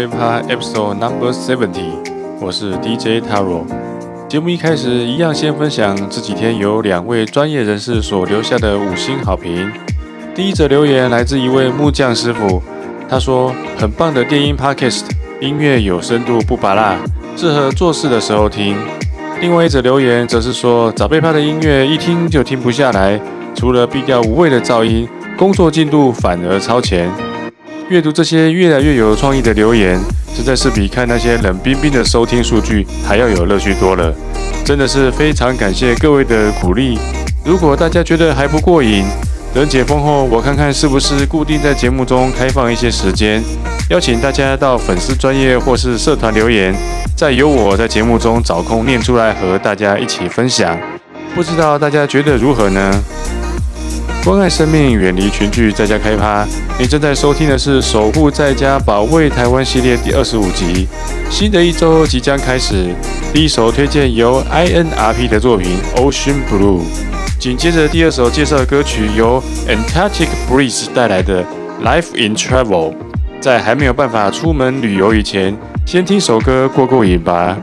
to 早杯趴 Episode Number Seventy，我是 DJ Taro。节目一开始一样，先分享这几天有两位专业人士所留下的五星好评。第一则留言来自一位木匠师傅，他说：“很棒的电音 Podcast，音乐有深度不拔辣，适合做事的时候听。”另外一则留言则是说：“早杯趴的音乐一听就停不下来，除了避掉无谓的噪音，工作进度反而超前。”阅读这些越来越有创意的留言，实在是比看那些冷冰冰的收听数据还要有乐趣多了。真的是非常感谢各位的鼓励。如果大家觉得还不过瘾，等解封后，我看看是不是固定在节目中开放一些时间，邀请大家到粉丝专业或是社团留言，再由我在节目中找空念出来和大家一起分享。不知道大家觉得如何呢？关爱生命，远离群聚，在家开趴。你正在收听的是《守护在家，保卫台湾》系列第二十五集。新的一周即将开始，第一首推荐由 INRP 的作品《Ocean Blue》，紧接着第二首介绍的歌曲由 Antarctic Breeze 带来的《Life in Travel》。在还没有办法出门旅游以前，先听首歌过过瘾吧。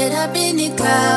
tied up in your.